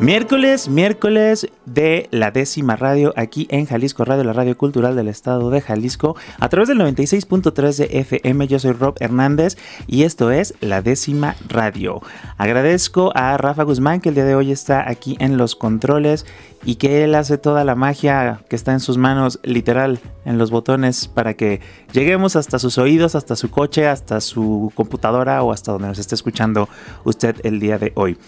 Miércoles, miércoles de la décima radio aquí en Jalisco Radio, la radio cultural del estado de Jalisco, a través del 96.3 de FM. Yo soy Rob Hernández y esto es la décima radio. Agradezco a Rafa Guzmán que el día de hoy está aquí en los controles y que él hace toda la magia que está en sus manos, literal, en los botones, para que lleguemos hasta sus oídos, hasta su coche, hasta su computadora o hasta donde nos esté escuchando usted el día de hoy.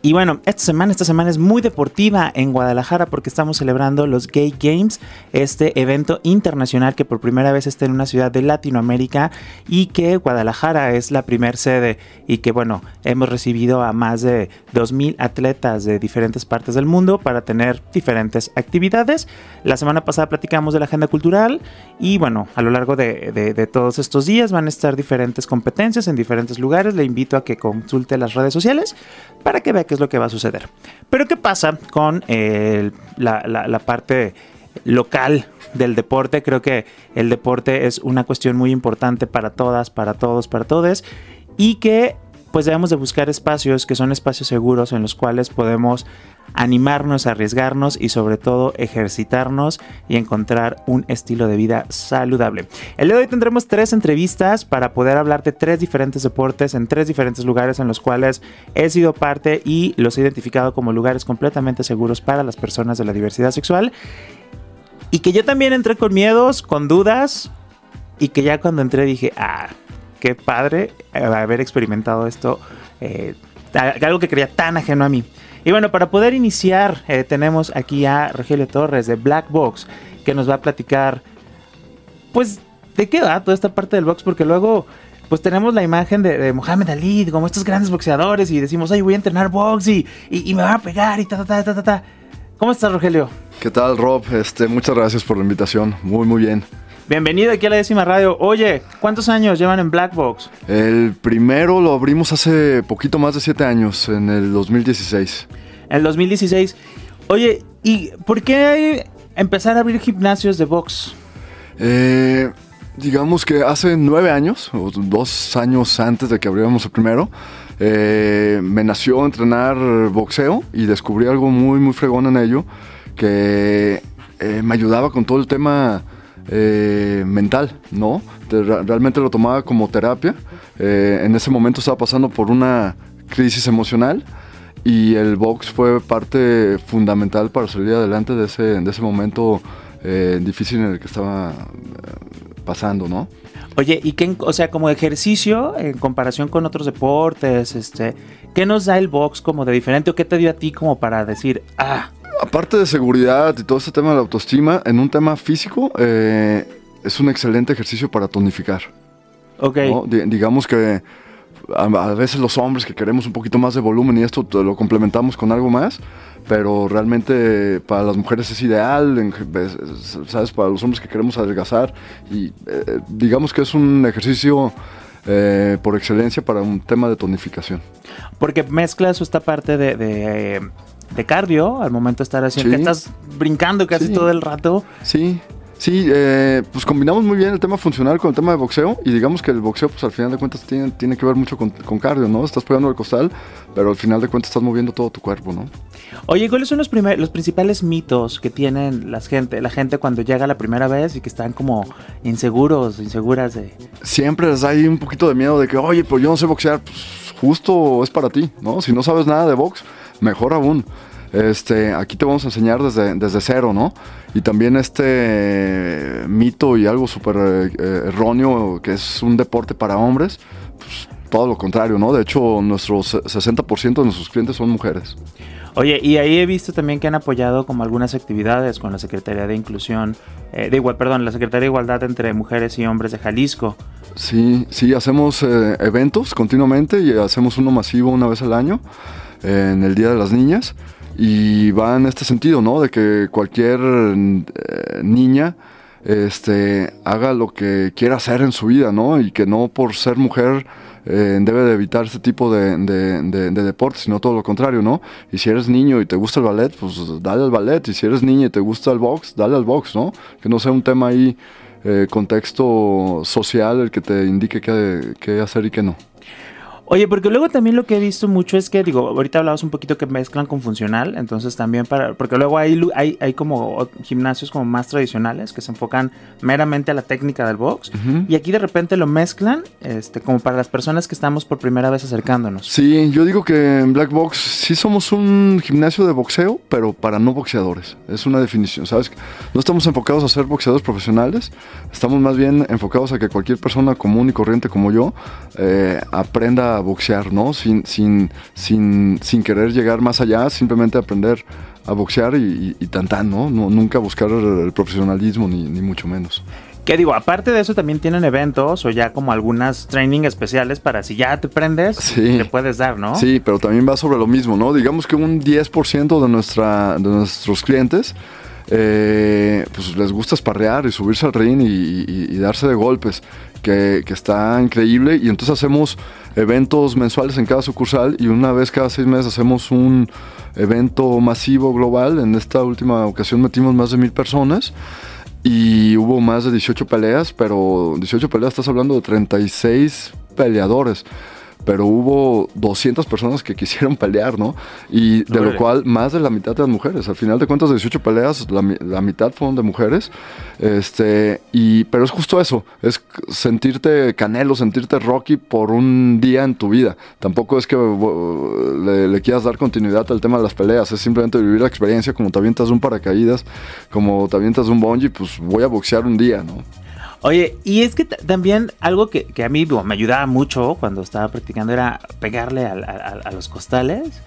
Y bueno, esta semana, esta semana es muy deportiva en Guadalajara porque estamos celebrando los Gay Games, este evento internacional que por primera vez está en una ciudad de Latinoamérica y que Guadalajara es la primer sede y que bueno, hemos recibido a más de 2.000 atletas de diferentes partes del mundo para tener diferentes actividades. La semana pasada platicamos de la agenda cultural y bueno, a lo largo de, todos estos días van a estar diferentes competencias en diferentes lugares. Le invito a que consulte las redes sociales para que vea qué es lo que va a suceder. Pero ¿qué pasa con la, parte local del deporte? Creo que el deporte es una cuestión muy importante para todas, para todos, para todos. Y que pues debemos de buscar espacios que son espacios seguros en los cuales podemos animarnos, arriesgarnos y sobre todo ejercitarnos y encontrar un estilo de vida saludable. El día de hoy tendremos tres entrevistas para poder hablar de tres diferentes deportes en tres diferentes lugares en los cuales he sido parte y los he identificado como lugares completamente seguros para las personas de la diversidad sexual. Y que yo también entré con miedos, con dudas y que ya cuando entré dije, ah, qué padre eh, haber experimentado esto, eh, algo que creía tan ajeno a mí. Y bueno, para poder iniciar, eh, tenemos aquí a Rogelio Torres de Black Box, que nos va a platicar, pues, de qué va toda esta parte del box, porque luego, pues tenemos la imagen de, de Mohamed Ali, como estos grandes boxeadores, y decimos, ay, voy a entrenar box y, y, me va a pegar y ta, ta, ta, ta, ta. ¿Cómo estás, Rogelio? ¿Qué tal, Rob? Este, muchas gracias por la invitación. Muy, muy bien. Bienvenido aquí a la décima radio. Oye, ¿cuántos años llevan en Black Box? El primero lo abrimos hace poquito más de siete años, en el 2016. El 2016. Oye, ¿y por qué empezar a abrir gimnasios de box? Eh, digamos que hace nueve años, o dos años antes de que abriéramos el primero, eh, me nació entrenar boxeo y descubrí algo muy, muy fregón en ello, que eh, me ayudaba con todo el tema eh, mental, ¿no? realmente lo tomaba como terapia. Eh, en ese momento estaba pasando por una crisis emocional y el box fue parte fundamental para salir adelante de ese, de ese momento eh, difícil en el que estaba pasando, ¿no? Oye, ¿y qué, o sea, como ejercicio en comparación con otros deportes, este, qué nos da el box como de diferente o qué te dio a ti como para decir, ah, Aparte de seguridad y todo este tema de la autoestima, en un tema físico, eh, es un excelente ejercicio para tonificar. Ok. digamos que a, veces los hombres que queremos un poquito más de volumen y esto lo complementamos con algo más, pero realmente para las mujeres es ideal, ¿sabes? Para los hombres que queremos adelgazar y eh, digamos que es un ejercicio eh, por excelencia para un tema de tonificación. Porque mezcla eso esta parte de de cardio al momento de estar haciendo. Que estás brincando casi todo el rato. Sí. Sí, eh, pues combinamos muy bien el tema funcional con el tema de boxeo y digamos que el boxeo pues al final de cuentas tiene, tiene que ver mucho con, cardio, ¿no? Estás pegando el costal, pero al final de cuentas estás moviendo todo tu cuerpo, ¿no? Oye, ¿cuáles son los, los principales mitos que tienen la gente, la gente cuando llega la primera vez y que están como inseguros, inseguras de... Siempre les hay un poquito de miedo de que, oye, pues yo no sé boxear, pues justo es para ti, ¿no? Si no sabes nada de box, mejor aún. Este, aquí te vamos a enseñar desde, desde cero, ¿no? Y también este mito y algo súper eh, erróneo, que es un deporte para hombres, pues, todo lo contrario, ¿no? De hecho, nuestro 60% de nuestros clientes son mujeres. Oye, y ahí he visto también que han apoyado como algunas actividades con la Secretaría de Inclusión, eh, de igual, perdón, la Secretaría de Igualdad entre Mujeres y Hombres de Jalisco. Sí, sí, hacemos eh, eventos continuamente y hacemos uno masivo una vez al año en el Día de las Niñas y va en este sentido, ¿no? De que cualquier eh, niña este, haga lo que quiera hacer en su vida, ¿no? Y que no por ser mujer eh, debe de evitar este tipo de, de, deportes, sino todo lo contrario, ¿no? Y si eres niño y te gusta el ballet, pues dale al ballet. Y si eres niña y te gusta el box, dale al box, ¿no? Que no sea un tema ahí, eh, contexto social, el que te indique qué, qué hacer y qué no. Oye, porque luego también lo que he visto mucho es que, digo, ahorita hablabas un poquito que mezclan con funcional, entonces también para, porque luego hay, hay, hay como gimnasios como más tradicionales que se enfocan meramente a la técnica del box y aquí de repente lo mezclan, este, como para las personas que estamos por primera vez acercándonos. Sí, yo digo que en Black Box sí somos un gimnasio de boxeo, pero para no boxeadores. Es una definición, ¿sabes? No estamos enfocados a ser boxeadores profesionales, estamos más bien enfocados a que cualquier persona común y corriente como yo eh, aprenda boxear, ¿no? Sin, sin, sin, sin querer llegar más allá, simplemente aprender a boxear y, y, tan tan, ¿no? Nunca buscar el, profesionalismo, ni, ni, mucho menos. ¿Qué digo? Aparte de eso, también tienen eventos o ya como algunas training especiales para si ya te prendes, te puedes dar, ¿no? Sí, pero también va sobre lo mismo, ¿no? Digamos que un 10% de, nuestra, de nuestros clientes eh, pues les gusta esparrear y subirse al ring y, darse de golpes, que, que, está increíble. Y entonces hacemos eventos mensuales en cada sucursal y una vez cada seis meses hacemos un evento masivo global. En esta última ocasión metimos más de mil personas y hubo más de 18 peleas, pero 18 peleas estás hablando de 36 peleadores pero hubo 200 personas que quisieron pelear, ¿no? Y de lo cual más de la mitad las mujeres. Al final de cuentas, de 18 peleas, la, mitad fueron de mujeres. Este, y, pero es justo eso, es sentirte canelo, sentirte Rocky por un día en tu vida. Tampoco es que le, le, quieras dar continuidad al tema de las peleas, es simplemente vivir la experiencia como te avientas un paracaídas, como te avientas un bungee, pues voy a boxear un día, ¿no? Oye, y es que también algo que, a mí me ayudaba mucho cuando estaba practicando era pegarle a, los costales.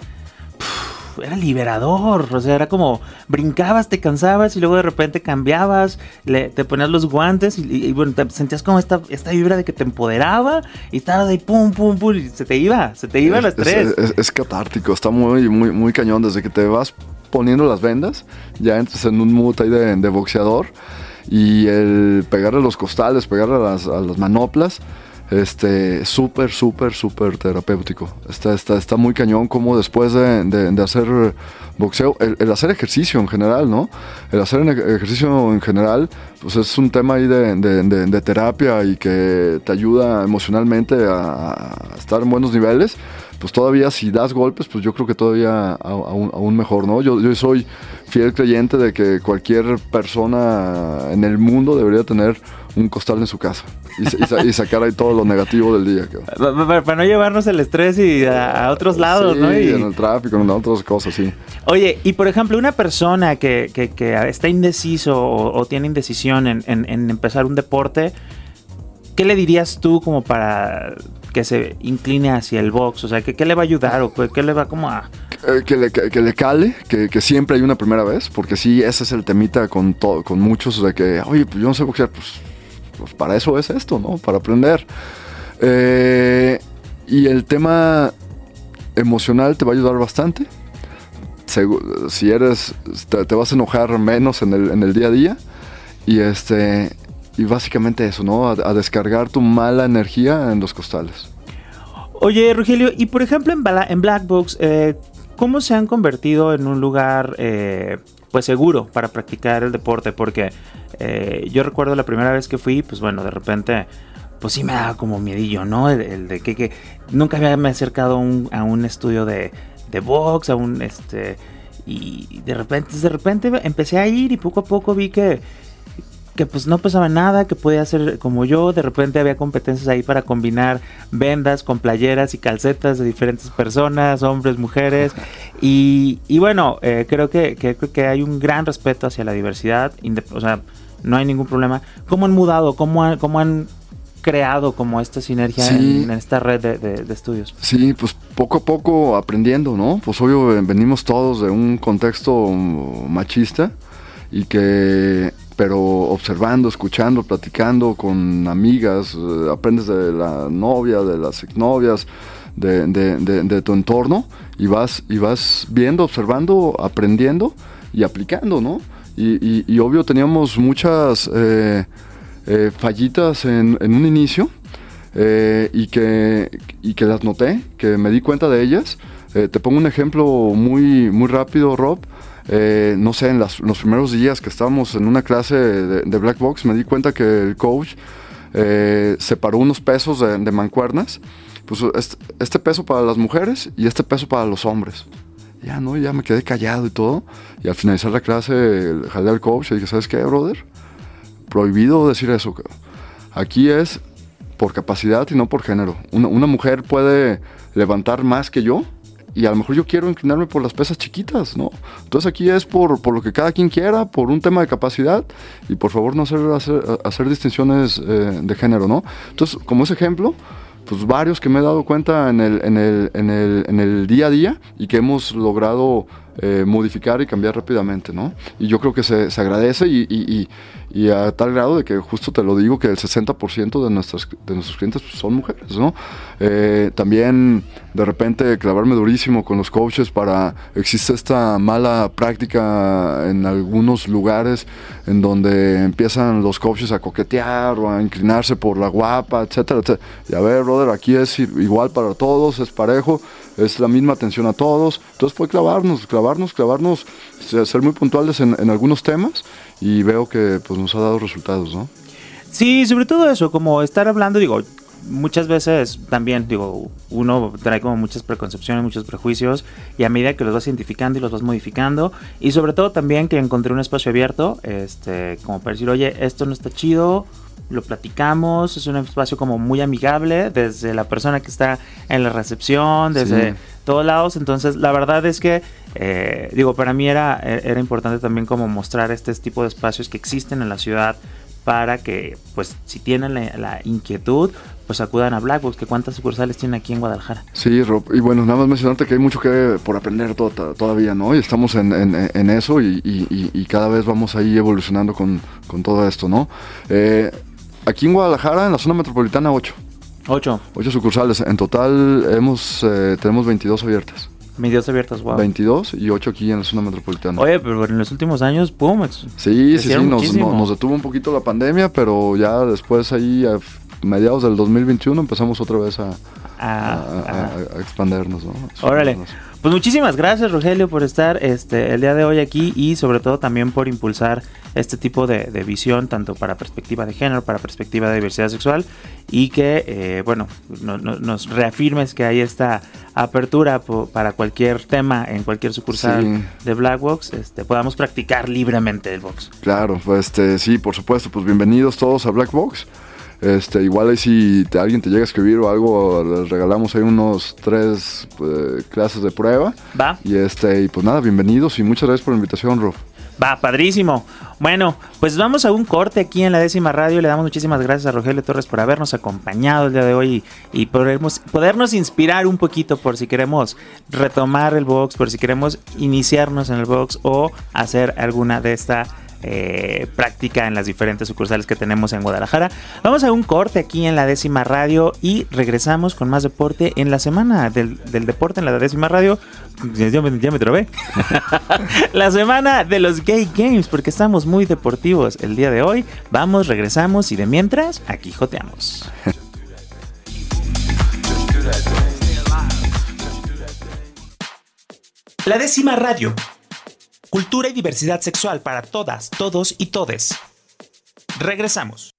era liberador, o sea, era como brincabas, te cansabas y luego de repente cambiabas, le, te ponías los guantes y, bueno, te sentías como esta, esta vibra de que te empoderaba y estabas ahí pum, pum, pum, y se te iba, se te iba el estrés. Es, catártico, está muy, muy, muy cañón desde que te vas poniendo las vendas, ya entras en un mood ahí de, de boxeador y el pegarle los costales, pegarle a las, a las manoplas, este, súper, súper, súper terapéutico. Está, está, está muy cañón como después de, de, hacer boxeo, el, hacer ejercicio en general, ¿no? El hacer ejercicio en general, pues es un tema ahí de, de terapia y que te ayuda emocionalmente a, estar en buenos niveles. Pues todavía si das golpes, pues yo creo que todavía aún, aún mejor, ¿no? Yo, yo soy fiel creyente de que cualquier persona en el mundo debería tener un costal en su casa y, sacar ahí todo lo negativo del día. Para, no llevarnos el estrés y a, otros lados, ¿no? Y en el tráfico, en otras cosas, sí. Oye, y por ejemplo, una persona que, está indeciso o, tiene indecisión en, empezar un deporte, ¿qué le dirías tú como para que se incline hacia el box? O sea, ¿qué, le va a ayudar o qué le va como a... Eh, que, le, que, le, cale, que, siempre hay una primera vez, porque sí, ese es el temita con, con muchos de que, oye, pues yo no sé boxear, pues pues para eso es esto, ¿no? Para aprender. Eh, y el tema emocional te va a ayudar bastante. Si eres, te, vas a enojar menos en el, día a día. Y este, y básicamente eso, ¿no? A, descargar tu mala energía en los costales. Oye, Rogelio, y por ejemplo en, en Black Box, eh, ¿cómo se han convertido en un lugar eh, pues seguro para practicar el deporte? Porque eh, yo recuerdo la primera vez que fui, pues bueno, de repente, pues sí me daba como miedillo, ¿no? El, de que, nunca había me acercado a un estudio de, de box, a un este y de repente, de repente empecé a ir y poco a poco vi que que pues no pesaba nada, que podía hacer como yo, de repente había competencias ahí para combinar vendas con playeras y calcetas de diferentes personas, hombres, mujeres, y, y bueno, eh, creo que, que, que, hay un gran respeto hacia la diversidad, o sea, no hay ningún problema. ¿Cómo han mudado? ¿Cómo han, cómo han creado como esta sinergia en, esta red de, de, estudios? Sí, pues poco a poco aprendiendo, ¿no? Pues obvio venimos todos de un contexto machista y que pero observando, escuchando, platicando con amigas, eh, aprendes de la novia, de las exnovias, de, tu entorno y vas, y vas viendo, observando, aprendiendo y aplicando, ¿no? Y, obvio teníamos muchas eh, eh, fallitas en, un inicio eh, y, que, y que las noté, que me di cuenta de ellas. te pongo un ejemplo muy, muy rápido, Rob. No sé, en, los primeros días que estábamos en una clase de, Black Box, me di cuenta que el coach separó unos pesos de, mancuernas. Pues este, este, peso para las mujeres y este peso para los hombres. Ya, ¿no? Ya me quedé callado y todo. Y al finalizar la clase, jalé al coach y dije, ¿sabes qué, brother? Prohibido decir eso. Aquí es por capacidad y no por género. Una, mujer puede levantar más que yo y a lo mejor yo quiero inclinarme por las pesas chiquitas, ¿no? Entonces aquí es por, por lo que cada quien quiera, por un tema de capacidad y por favor no hacer, hacer, distinciones eh, de género, ¿no? Entonces, como ese ejemplo, pues varios que me he dado cuenta en el, en el, en el, día a día y que hemos logrado eh, modificar y cambiar rápidamente, ¿no? Y yo creo que se, se agradece y, a tal grado de que justo te lo digo que el 60% de, nuestras, de nuestros clientes pues, son mujeres, ¿no? Eh, también de repente clavarme durísimo con los coaches para, existe esta mala práctica en algunos lugares en donde empiezan los coaches a coquetear o a inclinarse por la guapa, etcétera, etcétera. Y a ver, brother, aquí es igual para todos, es parejo es la misma atención a todos. Entonces fue clavarnos, clavarnos, clavarnos, ser muy puntuales en, algunos temas y veo que pues, nos ha dado resultados, ¿no? Sí, sobre todo eso, como estar hablando, digo, muchas veces también, digo, uno trae como muchas preconcepciones, muchos prejuicios, y a medida que los vas identificando y los vas modificando, y sobre todo también que encontré un espacio abierto, este, como para decir, oye, esto no está chido, lo platicamos, es un espacio como muy amigable, desde la persona que está en la recepción, desde todos lados, entonces la verdad es que, eh, digo, para mí era, era importante también como mostrar este tipo de espacios que existen en la ciudad para que, pues, si tienen la, inquietud, pues acudan a Blackbox, que cuántas sucursales tiene aquí en Guadalajara. Sí, Rob, y bueno, nada más mencionarte que hay mucho que por aprender todavía, ¿no? Y estamos en, eso y, cada vez vamos ahí evolucionando con, con todo esto, ¿no? Eh, Aquí en Guadalajara, en la zona metropolitana, 8. 8. 8 sucursales. En total hemos, eh, tenemos 22 abiertas. 22 abiertas, wow. 22 y 8 aquí en la zona metropolitana. Oye, pero en los últimos años, pum. Sí, sí, sí, nos, detuvo un poquito la pandemia, pero ya después ahí, a mediados del 2021, empezamos otra vez a, a, expandernos, ¿no? Órale. Pues muchísimas gracias, Rogelio, por estar este, el día de hoy aquí y sobre todo también por impulsar este tipo de, visión, tanto para perspectiva de género, para perspectiva de diversidad sexual y que, eh, bueno, nos reafirmes que hay esta apertura para cualquier tema en cualquier sucursal de Blackbox, este, podamos practicar libremente el box. Claro, pues este, sí, por supuesto, pues bienvenidos todos a Blackbox. Este, igual ahí si alguien te llega a escribir o algo, les regalamos ahí unos tres eh, clases de prueba. Va. Y este, y pues nada, bienvenidos y muchas gracias por la invitación, Rob. Va, padrísimo. Bueno, pues vamos a un corte aquí en la décima radio. Le damos muchísimas gracias a Rogelio Torres por habernos acompañado el día de hoy y, podernos, podernos inspirar un poquito por si queremos retomar el box, por si queremos iniciarnos en el box o hacer alguna de esta eh, práctica en las diferentes sucursales que tenemos en Guadalajara. Vamos a un corte aquí en la décima radio y regresamos con más deporte en la semana del, deporte en la décima radio. Ya me, ya la semana de los Gay Games, porque estamos muy deportivos el día de hoy. Vamos, regresamos y de mientras, aquí joteamos. La décima radio Cultura y diversidad sexual para todas, todos y todes. Regresamos.